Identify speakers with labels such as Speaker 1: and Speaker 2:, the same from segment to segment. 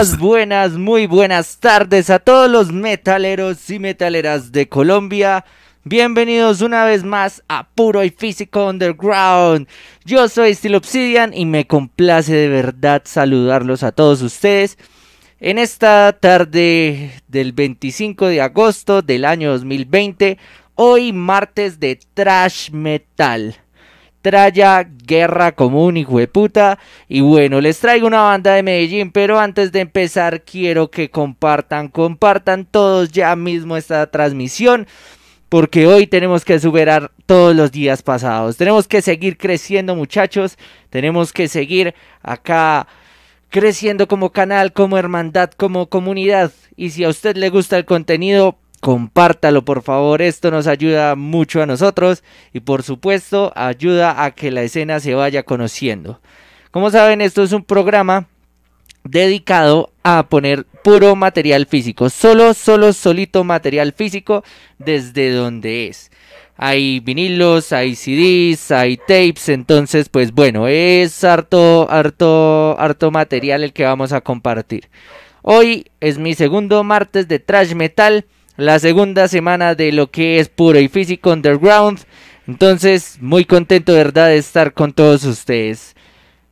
Speaker 1: Buenas, muy buenas tardes a todos los metaleros y metaleras de Colombia. Bienvenidos una vez más a Puro y Físico Underground. Yo soy Steel Obsidian y me complace de verdad saludarlos a todos ustedes en esta tarde del 25 de agosto del año 2020. Hoy martes de Trash Metal. Traya, guerra común, hijo de puta. Y bueno, les traigo una banda de Medellín, pero antes de empezar quiero que compartan, compartan todos ya mismo esta transmisión porque hoy tenemos que superar todos los días pasados. Tenemos que seguir creciendo muchachos, tenemos que seguir acá creciendo como canal, como hermandad, como comunidad. Y si a usted le gusta el contenido, compártalo por favor, esto nos ayuda mucho a nosotros y por supuesto ayuda a que la escena se vaya conociendo. Como saben, esto es un programa dedicado a poner puro material físico, solo, solo, solito material físico desde donde es. Hay vinilos, hay CDs, hay tapes, entonces pues bueno, es harto, harto, harto material el que vamos a compartir. Hoy es mi segundo martes de Trash Metal, la segunda semana de lo que es puro y físico underground. Entonces, muy contento de verdad de estar con todos ustedes.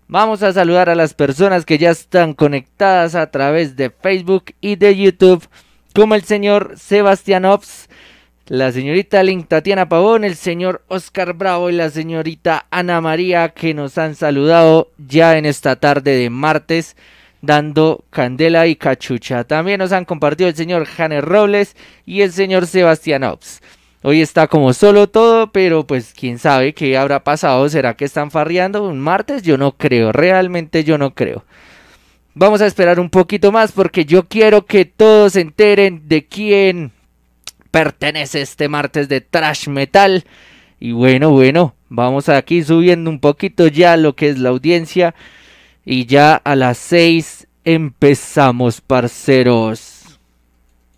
Speaker 1: Vamos a saludar a las personas que ya están conectadas a través de Facebook y de YouTube, como el señor Sebastián Ops, la señorita Link Tatiana Pavón, el señor Oscar Bravo y la señorita Ana María que nos han saludado ya en esta tarde de martes dando candela y cachucha. También nos han compartido el señor Janes Robles y el señor Sebastián Ops. Hoy está como solo todo, pero pues quién sabe qué habrá pasado. ¿Será que están farreando un martes? Yo no creo, realmente yo no creo. Vamos a esperar un poquito más porque yo quiero que todos se enteren de quién pertenece este martes de Trash Metal. Y bueno, bueno, vamos aquí subiendo un poquito ya lo que es la audiencia. Y ya a las 6 empezamos, parceros.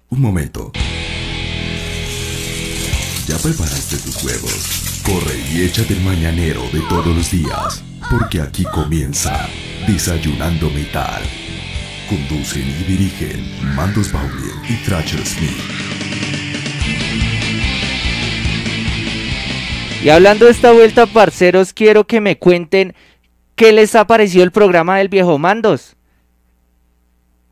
Speaker 2: Un momento. ¿Ya preparaste tus huevos? Corre y échate el mañanero de todos los días, porque aquí comienza Desayunando Metal. Conducen y dirigen Mandos Bowler y Thrasher Smith.
Speaker 1: Y hablando de esta vuelta, parceros, quiero que me cuenten qué les ha parecido el programa del viejo Mandos.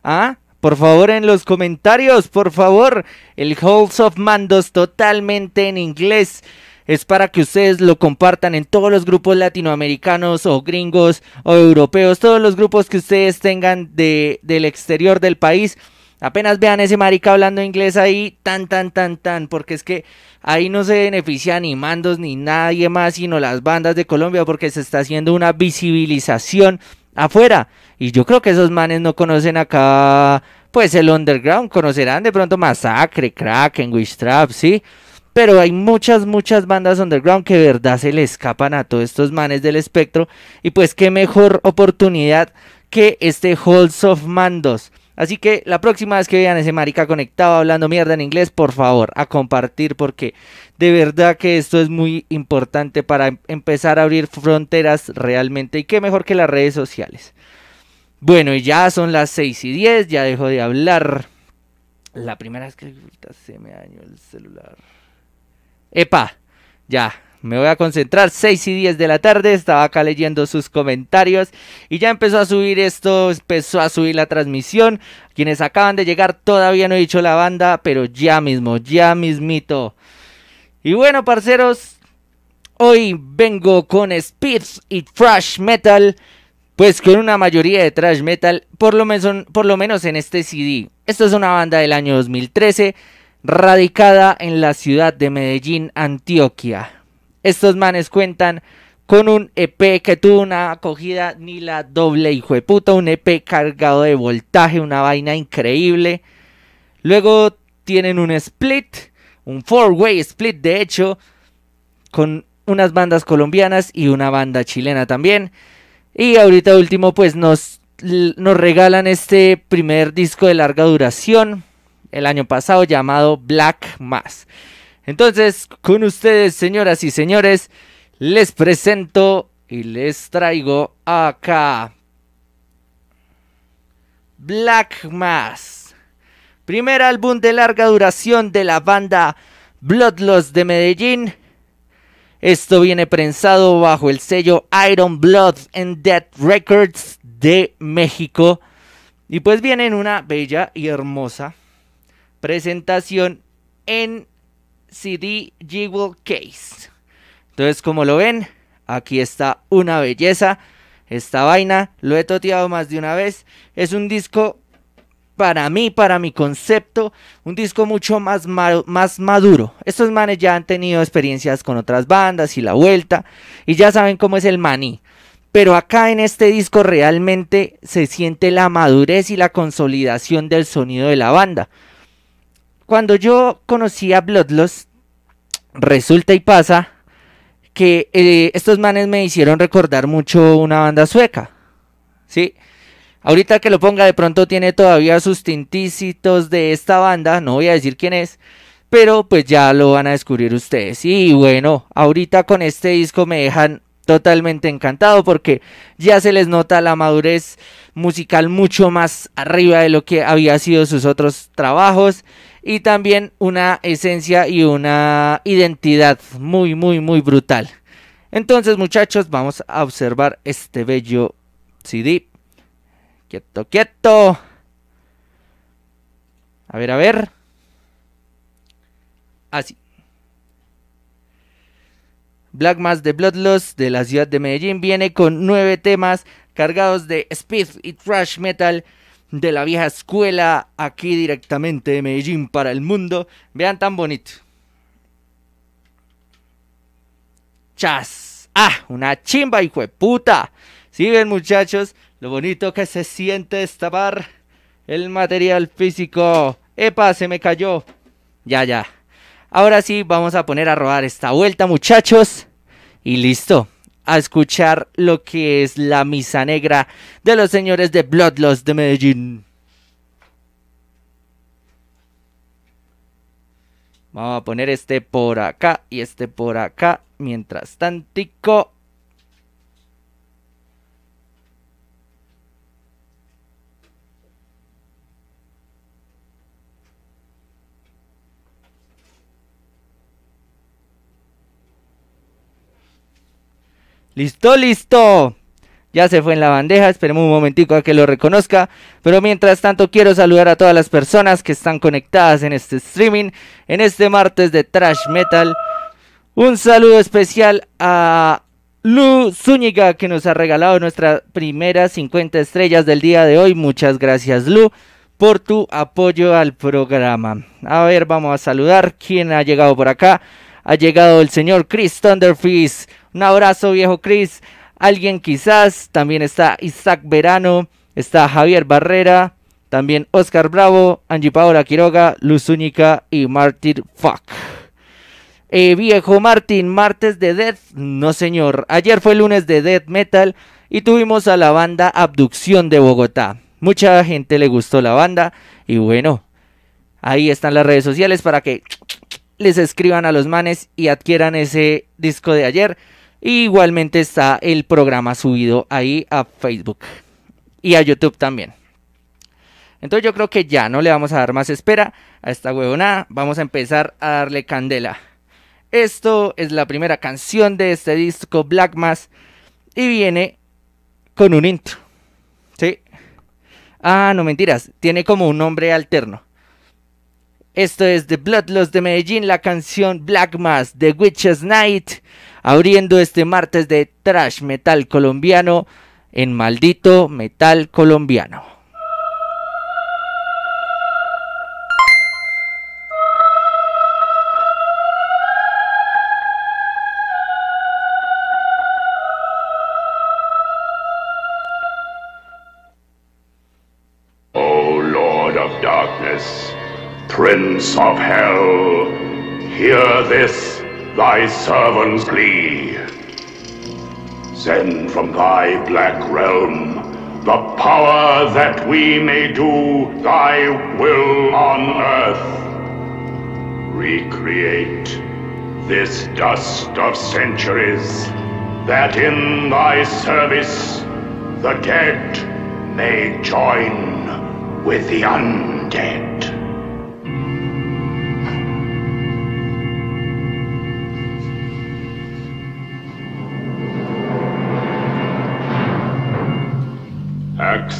Speaker 1: ¿Ah? Por favor, en los comentarios, por favor. El Halls of Mandos totalmente en inglés. Es para que ustedes lo compartan en todos los grupos latinoamericanos o gringos o europeos. Todos los grupos que ustedes tengan de, del exterior del país. Apenas vean ese marica hablando inglés ahí, tan, tan, tan, tan, porque es que ahí no se beneficia ni mandos ni nadie más, sino las bandas de Colombia, porque se está haciendo una visibilización afuera. Y yo creo que esos manes no conocen acá, pues el underground, conocerán de pronto Masacre, Kraken, Trap, sí. Pero hay muchas, muchas bandas underground que de verdad se le escapan a todos estos manes del espectro. Y pues qué mejor oportunidad que este Halls of Mandos. Así que la próxima vez que vean ese marica conectado hablando mierda en inglés, por favor, a compartir porque de verdad que esto es muy importante para em-, empezar a abrir fronteras realmente y qué mejor que las redes sociales. Bueno, y ya son las 6 y 10, ya dejo de hablar. La primera vez que se me dañó el celular. Epa, ya, me voy a concentrar, 6 y 10 de la tarde, estaba acá leyendo sus comentarios y ya empezó a subir esto, empezó a subir la transmisión. Quienes acaban de llegar todavía no he dicho la banda, pero ya mismo, ya mismito. Y bueno, parceros, Hoy vengo con speed y thrash metal, pues con una mayoría de thrash metal, por lo, menos, por lo menos en este CD. Esto es una banda del año 2013, radicada en la ciudad de Medellín, Antioquia. Estos manes cuentan con un EP que tuvo una acogida ni la doble hijo de puta, un EP cargado de voltaje, una vaina increíble. Luego tienen un split, un four-way split de hecho, con unas bandas colombianas y una banda chilena también. Y ahorita último pues nos, nos regalan este primer disco de larga duración el año pasado llamado Black Mass. Entonces, con ustedes, señoras y señores, les presento y les traigo acá Black Mass. Primer álbum de larga duración de la banda Bloodlust de Medellín. Esto viene prensado bajo el sello Iron Blood and Dead Records de México. Y pues viene en una bella y hermosa presentación en CD Jewel Case. Entonces, como lo ven, aquí está una belleza. Esta vaina lo he toteado más de una vez. Es un disco para mí, para mi concepto, un disco mucho más, más maduro. Estos manes ya han tenido experiencias con otras bandas y la vuelta y ya saben cómo es el maní. Pero acá en este disco realmente se siente la madurez y la consolidación del sonido de la banda. Cuando yo conocí a Bloodlust, resulta y pasa que eh, estos manes me hicieron recordar mucho una banda sueca. ¿Sí? Ahorita que lo ponga, de pronto tiene todavía sus tintícitos de esta banda, no voy a decir quién es, pero pues ya lo van a descubrir ustedes. Y bueno, ahorita con este disco me dejan totalmente encantado porque ya se les nota la madurez musical mucho más arriba de lo que había sido sus otros trabajos y también una esencia y una identidad muy muy muy brutal. Entonces muchachos vamos a observar este bello CD. Quieto, quieto. A ver, a ver. Así. Black Mass de Bloodlust de la ciudad de Medellín viene con nueve temas cargados de speed y thrash metal de la vieja escuela aquí directamente de Medellín para el mundo. Vean tan bonito. Chas. Ah, una chimba, hijo de puta. Si ven muchachos, lo bonito que se siente destapar el material físico. Epa, se me cayó. Ya, ya. Ahora sí, vamos a poner a rodar esta vuelta, muchachos. Y listo. A escuchar lo que es la misa negra de los señores de Bloodlust de Medellín. Vamos a poner este por acá y este por acá. Mientras tantico. Listo, listo. Ya se fue en la bandeja, esperemos un momentico a que lo reconozca. Pero mientras tanto quiero saludar a todas las personas que están conectadas en este streaming, en este martes de Trash Metal. Un saludo especial a Lu Zúñiga que nos ha regalado nuestras primeras 50 estrellas del día de hoy. Muchas gracias Lu por tu apoyo al programa. A ver, vamos a saludar. ¿Quién ha llegado por acá? Ha llegado el señor Chris Thunderfist un abrazo, viejo Chris. Alguien quizás. También está Isaac Verano. Está Javier Barrera. También Oscar Bravo, Angie Paola Quiroga, Luz Única y Martin Fuck. Eh, viejo Martín, martes de Death. No, señor. Ayer fue lunes de Death Metal y tuvimos a la banda Abducción de Bogotá. Mucha gente le gustó la banda y bueno, ahí están las redes sociales para que les escriban a los manes y adquieran ese disco de ayer igualmente está el programa subido ahí a Facebook y a YouTube también. Entonces yo creo que ya no le vamos a dar más espera a esta huevonada. Vamos a empezar a darle candela. Esto es la primera canción de este disco Black Mass y viene con un intro. ¿Sí? Ah, no mentiras, tiene como un nombre alterno. Esto es The Bloodlust de Medellín, la canción Black Mass de Witches Night
Speaker 3: abriendo este martes de trash metal colombiano en maldito metal colombiano.
Speaker 4: Prince of Hell, hear this, thy servant's plea. Send from thy black realm the power that we may do thy will on earth. Recreate this dust of centuries, that in thy service the dead may join with the undead.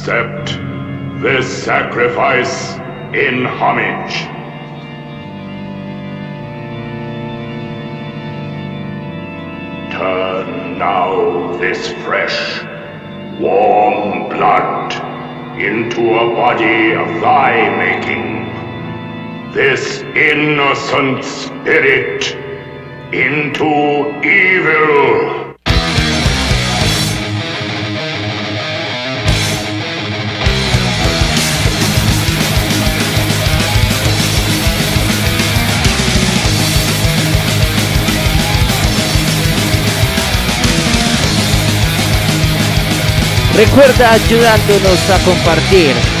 Speaker 4: Accept this sacrifice in homage. Turn now this fresh, warm blood into a body of thy making. This innocent spirit into evil.
Speaker 3: Recuerda ayudándonos a compartir.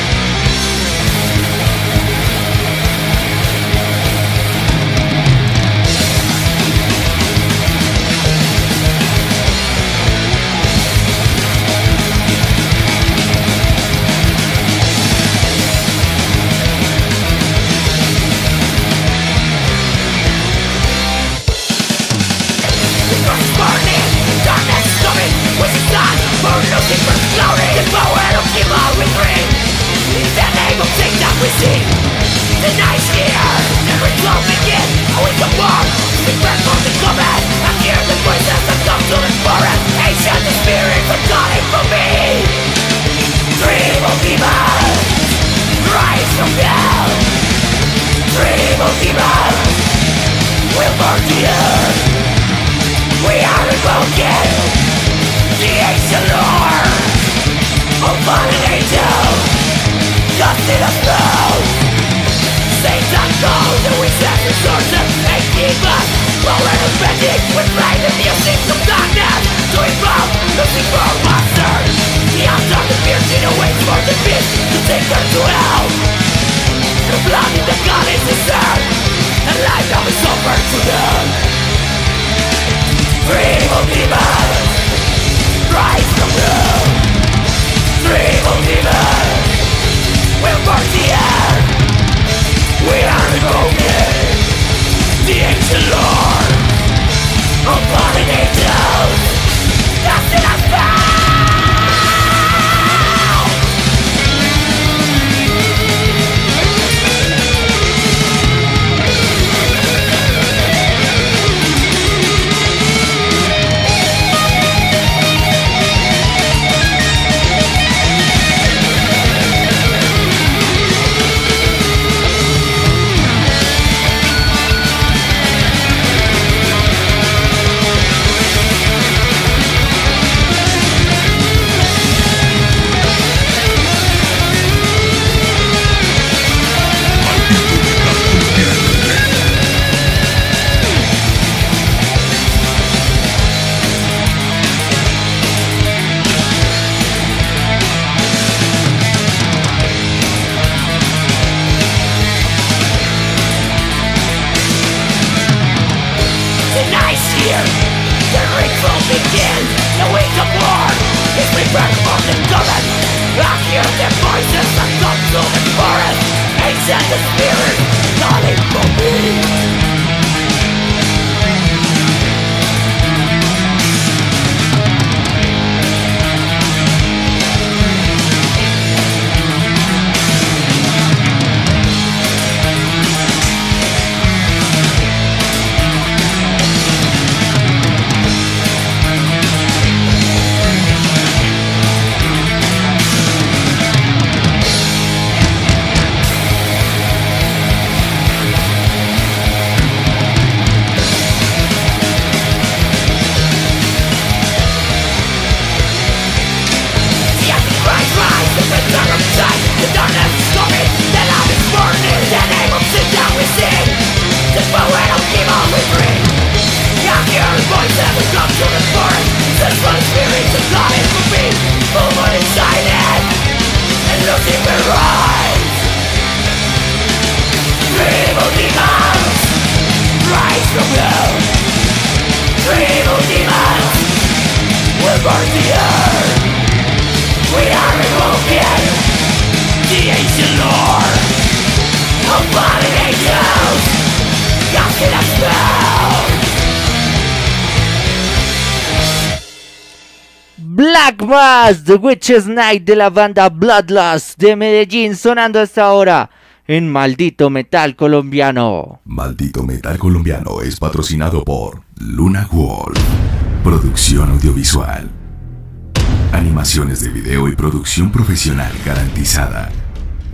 Speaker 1: The Witch's Night de la banda Bloodlust de Medellín sonando hasta ahora en Maldito Metal Colombiano.
Speaker 2: Maldito Metal Colombiano es patrocinado por Luna Wolf, producción audiovisual. Animaciones de video y producción profesional garantizada.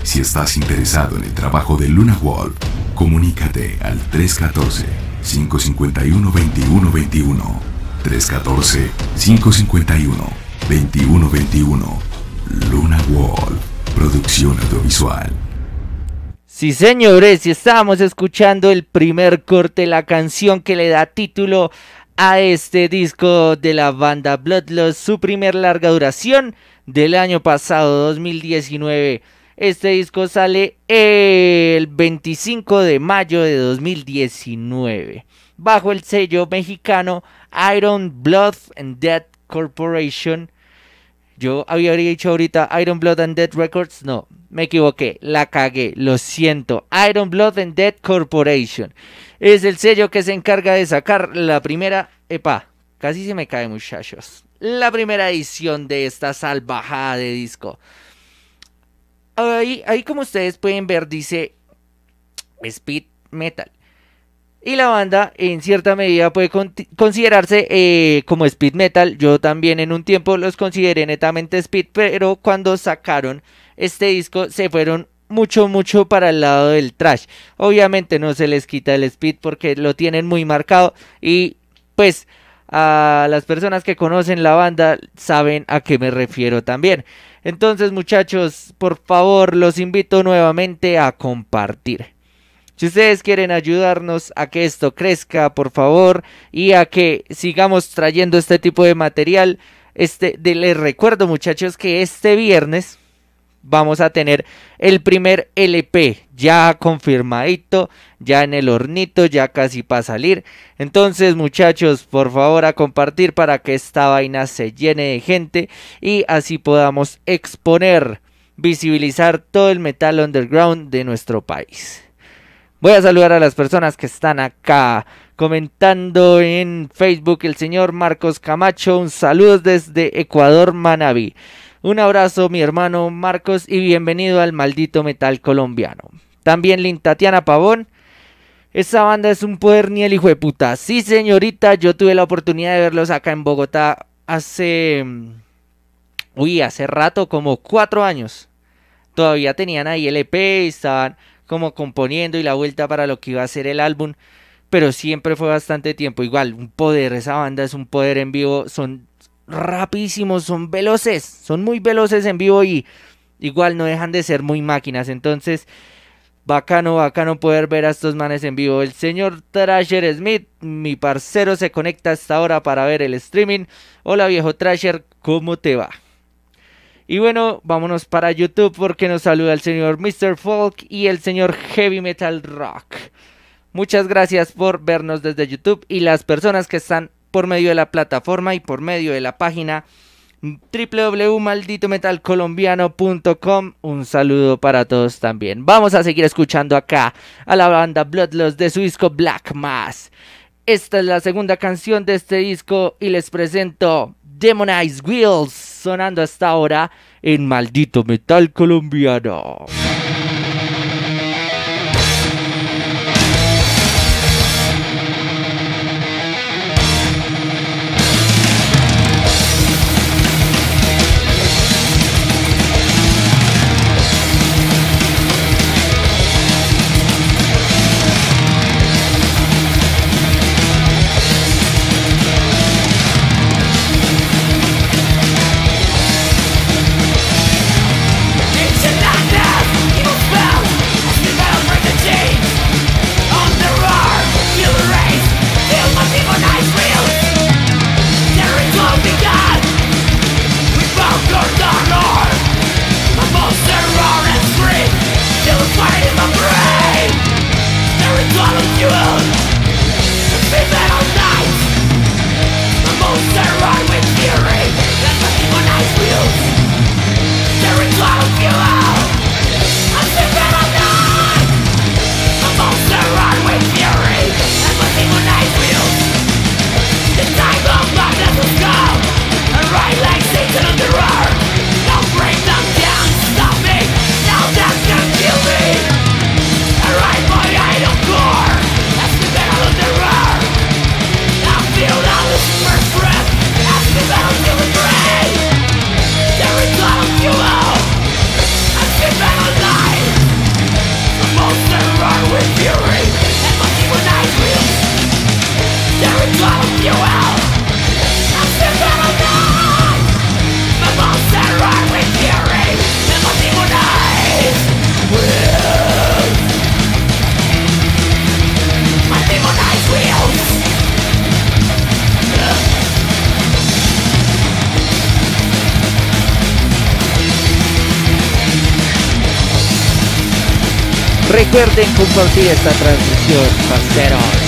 Speaker 2: Si estás interesado en el trabajo de Luna Wolf, comunícate al 314-551-2121. 314-551-2121. Luna Wolf, producción audiovisual.
Speaker 1: Sí, señores, y estábamos escuchando el primer corte, la canción que le da título a este disco de la banda Bloodlust, su primer larga duración del año pasado, 2019. Este disco sale el 25 de mayo de 2019, bajo el sello mexicano Iron Blood and Dead Corporation. Yo había dicho ahorita Iron Blood and Dead Records, no, me equivoqué, la cagué, lo siento. Iron Blood and Dead Corporation es el sello que se encarga de sacar la primera, epa, casi se me cae muchachos, la primera edición de esta salvajada de disco. Ahí, ahí como ustedes pueden ver dice Speed Metal. Y la banda en cierta medida puede considerarse eh, como speed metal. Yo también en un tiempo los consideré netamente speed, pero cuando sacaron este disco se fueron mucho, mucho para el lado del trash. Obviamente no se les quita el speed porque lo tienen muy marcado y pues a las personas que conocen la banda saben a qué me refiero también. Entonces muchachos, por favor los invito nuevamente a compartir. Si ustedes quieren ayudarnos a que esto crezca, por favor, y a que sigamos trayendo este tipo de material, este, les recuerdo muchachos que este viernes vamos a tener el primer LP ya confirmadito, ya en el hornito, ya casi para salir. Entonces, muchachos, por favor a compartir para que esta vaina se llene de gente y así podamos exponer, visibilizar todo el metal underground de nuestro país. Voy a saludar a las personas que están acá comentando en Facebook el señor Marcos Camacho, un saludo desde Ecuador, Manaví. Un abrazo, mi hermano Marcos, y bienvenido al maldito metal colombiano. También Lin Tatiana Pavón. Esa banda es un poder ni el hijo de puta. Sí, señorita, yo tuve la oportunidad de verlos acá en Bogotá hace. Mm, uy, hace rato, como cuatro años. Todavía tenían ahí el EP, estaban como componiendo y la vuelta para lo que iba a ser el álbum. Pero siempre fue bastante tiempo. Igual, un poder, esa banda es un poder en vivo. Son rapidísimos, son veloces, son muy veloces en vivo y igual no dejan de ser muy máquinas. Entonces, bacano, bacano poder ver a estos manes en vivo. El señor Trasher Smith, mi parcero, se conecta hasta ahora para ver el streaming. Hola viejo Trasher, ¿cómo te va? Y bueno, vámonos para YouTube porque nos saluda el señor Mr. Folk y el señor Heavy Metal Rock. Muchas gracias por vernos desde YouTube y las personas que están por medio de la plataforma y por medio de la página www.malditometalcolombiano.com. Un saludo para todos también. Vamos a seguir escuchando acá a la banda Bloodlust de su disco Black Mass. Esta es la segunda canción de este disco y les presento Demonized Wheels sonando hasta ahora en Maldito Metal Colombiano. Recuerden compartir esta transmisión, parceros.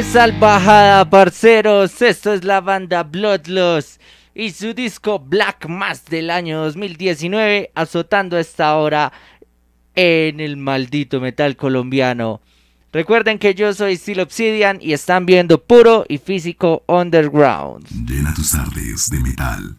Speaker 1: ¡Qué salvajada, parceros! Esto es la banda Bloodlust y su disco Black Mass del año 2019 azotando esta hora en el maldito metal colombiano. Recuerden que yo soy Steel Obsidian y están viendo puro y físico underground.
Speaker 2: Llena tus tardes de metal.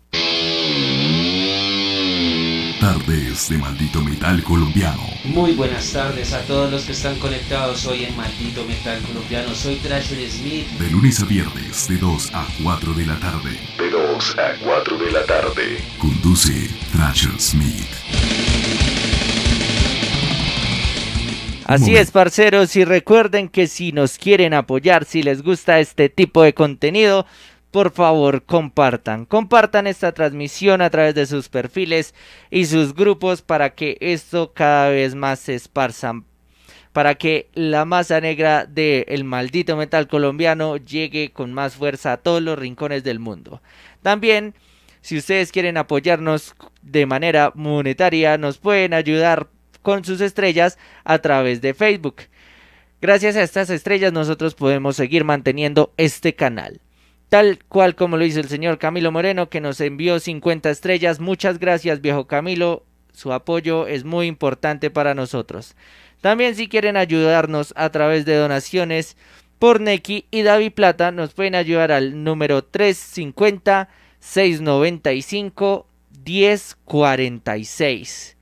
Speaker 2: Tardes de Maldito Metal Colombiano.
Speaker 5: Muy buenas tardes a todos los que están conectados hoy en Maldito Metal Colombiano. Soy Thrasher Smith.
Speaker 2: De lunes a viernes, de 2 a 4 de la tarde.
Speaker 4: De 2 a 4 de la tarde.
Speaker 2: Conduce Thrasher Smith.
Speaker 1: Así es, parceros, y recuerden que si nos quieren apoyar, si les gusta este tipo de contenido, por favor compartan. Compartan esta transmisión a través de sus perfiles y sus grupos para que esto cada vez más se esparza. Para que la masa negra del maldito metal colombiano llegue con más fuerza a todos los rincones del mundo. También, si ustedes quieren apoyarnos de manera monetaria, nos pueden ayudar con sus estrellas a través de Facebook. Gracias a estas estrellas nosotros podemos seguir manteniendo este canal tal cual como lo hizo el señor Camilo Moreno, que nos envió 50 estrellas. Muchas gracias, viejo Camilo. Su apoyo es muy importante para nosotros. También si quieren ayudarnos a través de donaciones por Neki y Davi Plata, nos pueden ayudar al número 350 695 1046.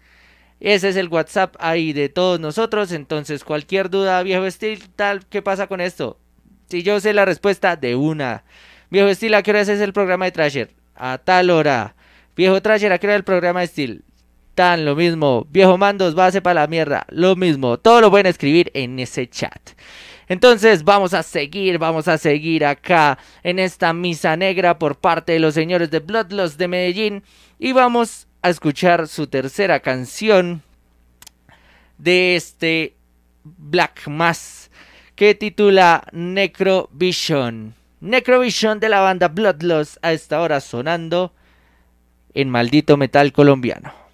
Speaker 1: Ese es el WhatsApp ahí de todos nosotros. Entonces, cualquier duda, viejo estilo, tal, ¿qué pasa con esto? Si yo sé la respuesta de una. Viejo Steel, ¿a qué hora es el programa de Trasher? A tal hora. Viejo Trasher, ¿a qué hora es el programa de Steel? Tan lo mismo. Viejo Mandos, base para la mierda. Lo mismo. Todo lo pueden escribir en ese chat. Entonces vamos a seguir, vamos a seguir acá en esta misa negra por parte de los señores de Bloodlust de Medellín y vamos a escuchar su tercera canción
Speaker 3: de este Black Mass que titula Necrovision. Necrovision de la banda Bloodlust a esta hora sonando en maldito metal colombiano.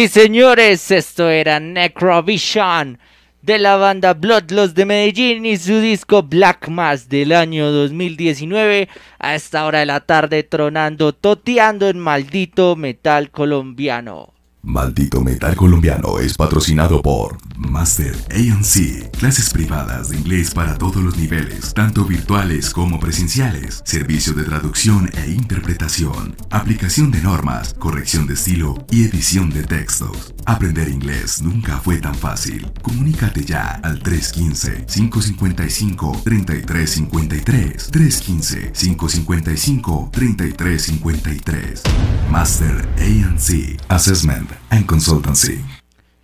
Speaker 3: Sí, señores, esto era Necrovision de la banda Bloodlust de Medellín y su disco Black Mass del año 2019 a esta hora de la tarde tronando, toteando en maldito metal colombiano.
Speaker 2: Maldito Metal Colombiano es patrocinado por Master ANC, clases privadas de inglés para todos los niveles, tanto virtuales como presenciales, servicio de traducción e interpretación, aplicación de normas, corrección de estilo y edición de textos. Aprender inglés nunca fue tan fácil. Comunícate ya al 315-555-3353. 315-555-3353. Master ANC Assessment and Consultancy.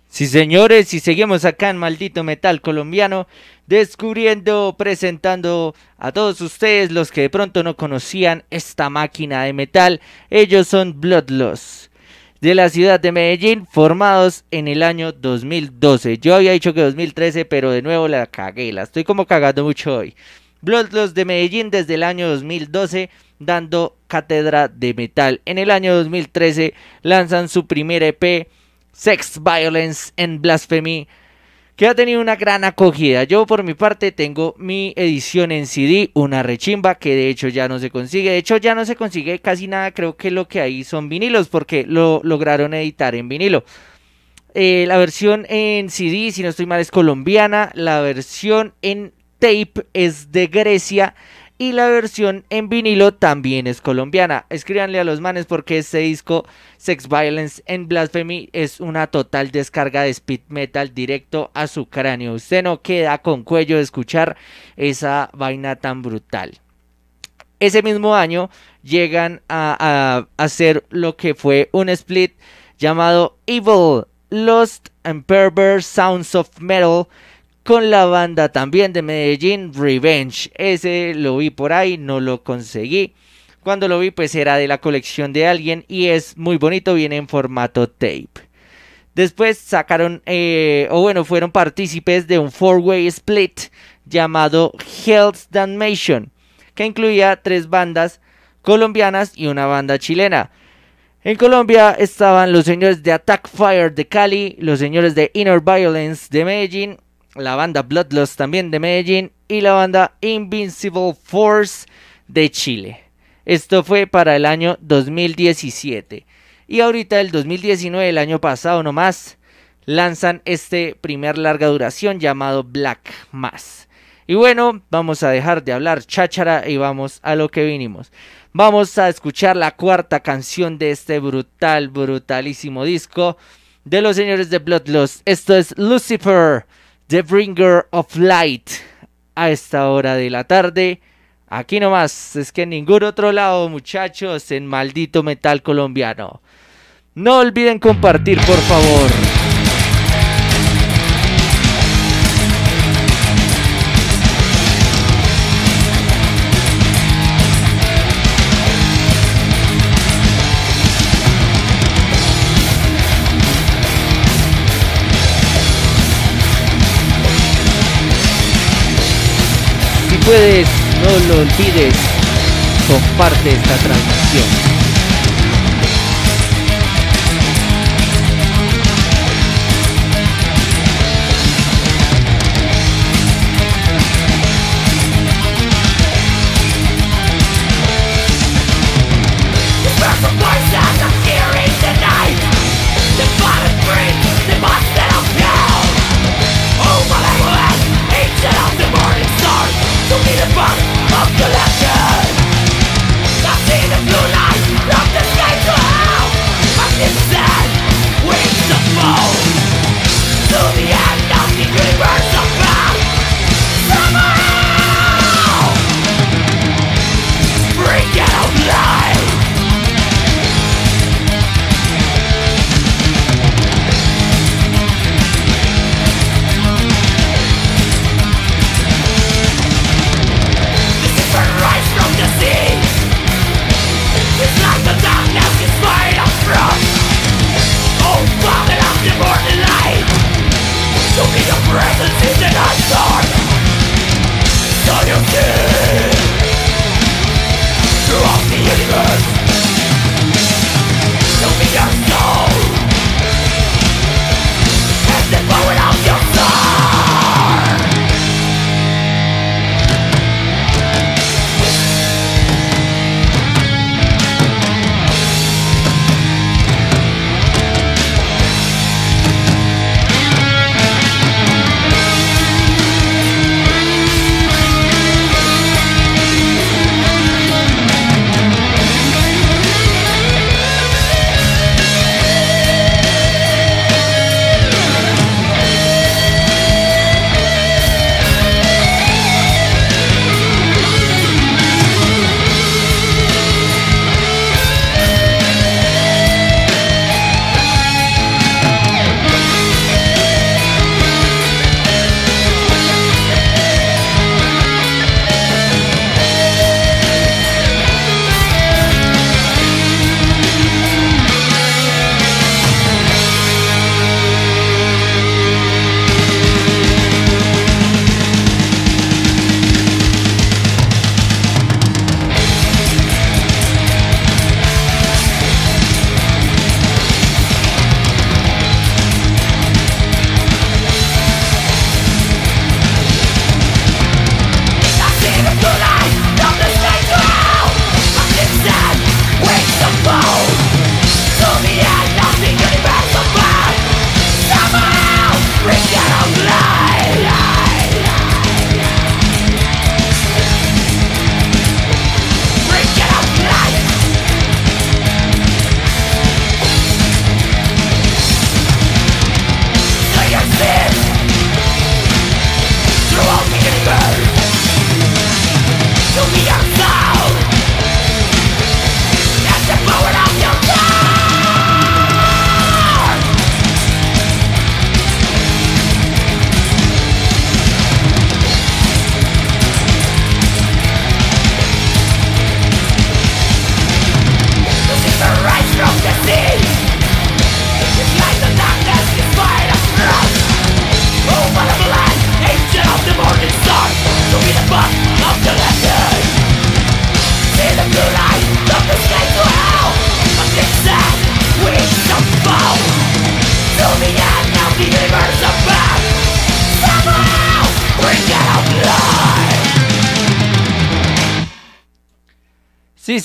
Speaker 1: Sí, señores, y seguimos acá en Maldito Metal Colombiano, descubriendo, presentando a todos ustedes los que de pronto no conocían esta máquina de metal. Ellos son Bloodloss, de la ciudad de Medellín, formados en el año 2012. Yo había dicho que 2013, pero de nuevo la cagué, la estoy como cagando mucho hoy. Bloodloss de Medellín desde el año 2012 dando cátedra de metal. En el año 2013 lanzan su primer EP, Sex, Violence and Blasphemy, que ha tenido una gran acogida. Yo por mi parte tengo mi edición en CD, una rechimba que de hecho ya no se consigue. De hecho ya no se consigue casi nada, creo que lo que hay son vinilos porque lo lograron editar en vinilo. Eh, la versión en CD, si no estoy mal, es colombiana. La versión en tape es de Grecia y la versión en vinilo también es colombiana. Escríbanle a los manes porque este disco Sex Violence and Blasphemy es una total descarga de speed metal directo a su cráneo. Usted no queda con cuello de escuchar esa vaina tan brutal. Ese mismo año llegan a, hacer lo que fue un split llamado Evil Lost and Perverse Sounds of Metal con la banda también de Medellín, Revenge. Ese lo vi por ahí, no lo conseguí. Cuando lo vi, pues era de la colección de alguien y es muy bonito, viene en formato tape. Después sacaron, eh, o bueno, fueron partícipes de un four-way split llamado Hell's Damnation, que incluía tres bandas colombianas y una banda chilena. En Colombia estaban los señores de Attack Fire de Cali, los señores de Inner Violence de Medellín la banda Bloodlust también de Medellín y la banda Invincible Force de Chile. Esto fue para el año 2017. Y ahorita el 2019, el año pasado nomás, lanzan este primer larga duración llamado Black Mass. Y bueno, vamos a dejar de hablar cháchara y vamos a lo que vinimos. Vamos a escuchar la cuarta canción de este brutal, brutalísimo disco de los señores de Bloodlust. Esto es Lucifer The Bringer of Light a esta hora de la tarde. Aquí nomás, es que en ningún otro lado, muchachos, en maldito metal colombiano. No olviden compartir, por favor. Puedes, no lo olvides, comparte esta transmisión.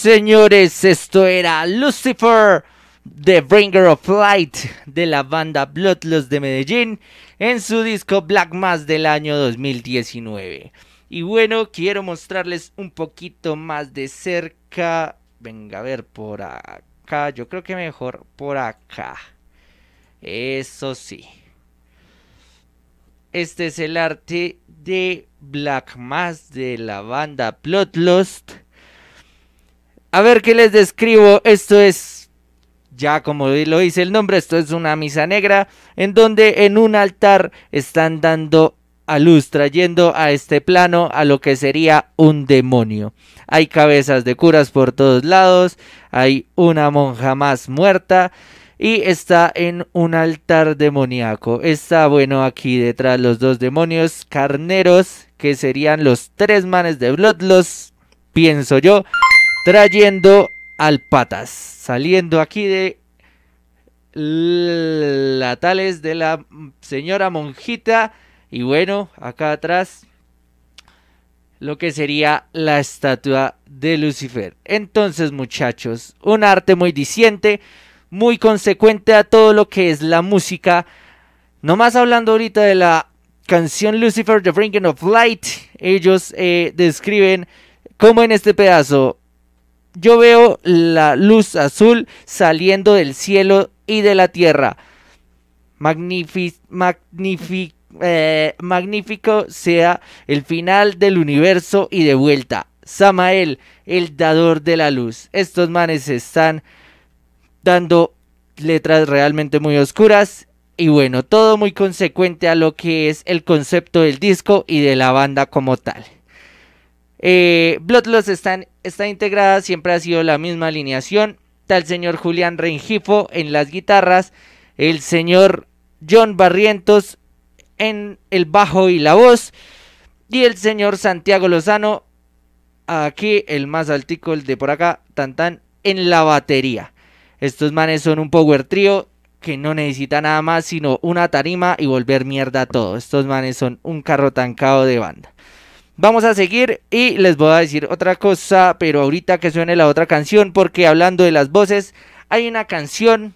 Speaker 1: Señores, esto era Lucifer, The Bringer of Light de la banda Bloodlust de Medellín en su disco Black Mass del año 2019. Y bueno, quiero mostrarles un poquito más de cerca. Venga, a ver por acá. Yo creo que mejor por acá. Eso sí. Este es el arte de Black Mass de la banda Bloodlust. A ver qué les describo. Esto es, ya como lo dice el nombre, esto es una misa negra en donde en un altar están dando a luz, trayendo a este plano a lo que sería un demonio. Hay cabezas de curas por todos lados, hay una monja más muerta y está en un altar demoníaco. Está bueno aquí detrás los dos demonios carneros que serían los tres manes de Bloodlust, pienso yo trayendo al patas, saliendo aquí de la tales de la señora monjita y bueno, acá atrás lo que sería la estatua de Lucifer. Entonces, muchachos, un arte muy diciente, muy consecuente a todo lo que es la música. Nomás hablando ahorita de la canción Lucifer, The Bringing of Light, ellos eh, describen como en este pedazo yo veo la luz azul saliendo del cielo y de la tierra. Eh, magnífico sea el final del universo y de vuelta. Samael, el dador de la luz. Estos manes están dando letras realmente muy oscuras. Y bueno, todo muy consecuente a lo que es el concepto del disco y de la banda como tal. Eh, Bloodlust está integrada, siempre ha sido la misma alineación. Está el señor Julián Rengifo en las guitarras, el señor John Barrientos en el bajo y la voz, y el señor Santiago Lozano, aquí el más altico, el de por acá, tan tan, en la batería. Estos manes son un power trio que no necesita nada más sino una tarima y volver mierda a todo. Estos manes son un carro tancado de banda. Vamos a seguir y les voy a decir otra cosa, pero ahorita que suene la otra canción, porque hablando de las voces, hay una canción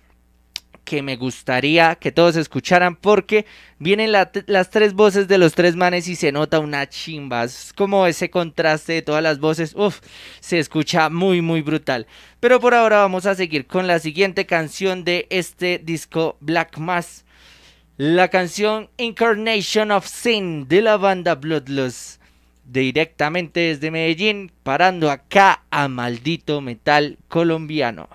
Speaker 1: que me gustaría que todos escucharan porque vienen las tres voces de los tres manes y se nota una chimba. Es como ese contraste de todas las voces. Uf, se escucha muy, muy brutal. Pero por ahora vamos a seguir con la siguiente canción de este disco Black Mass. La canción Incarnation of Sin de la banda Bloodlust directamente desde Medellín, parando acá a maldito metal colombiano.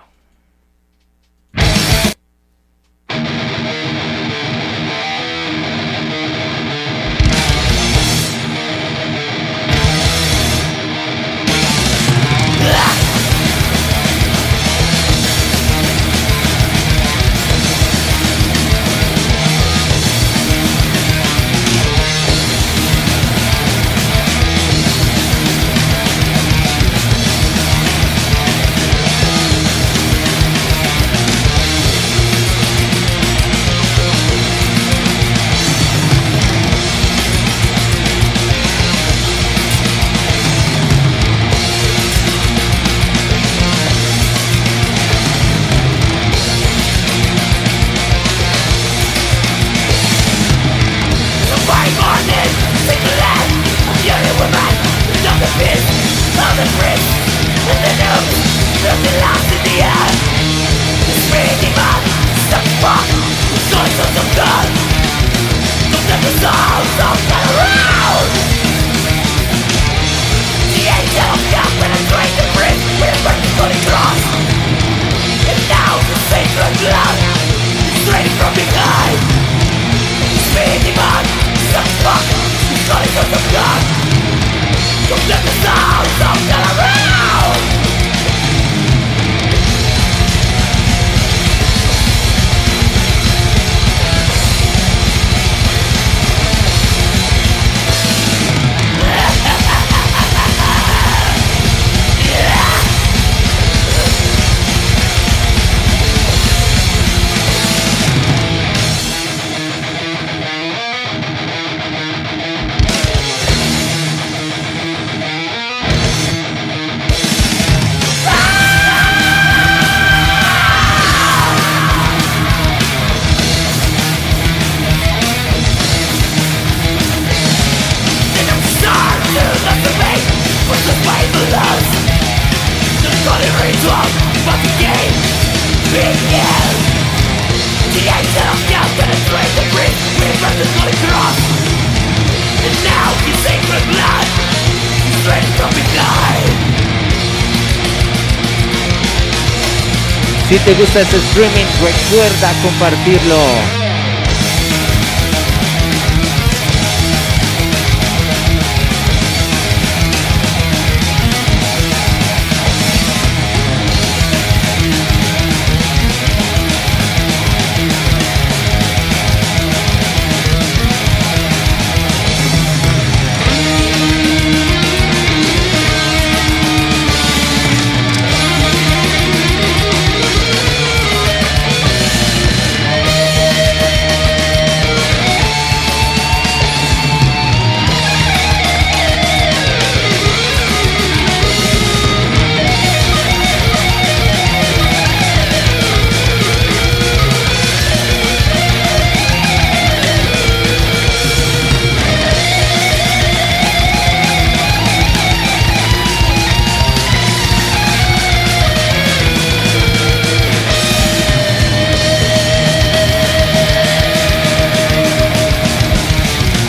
Speaker 1: Si te gusta este streaming, recuerda compartirlo.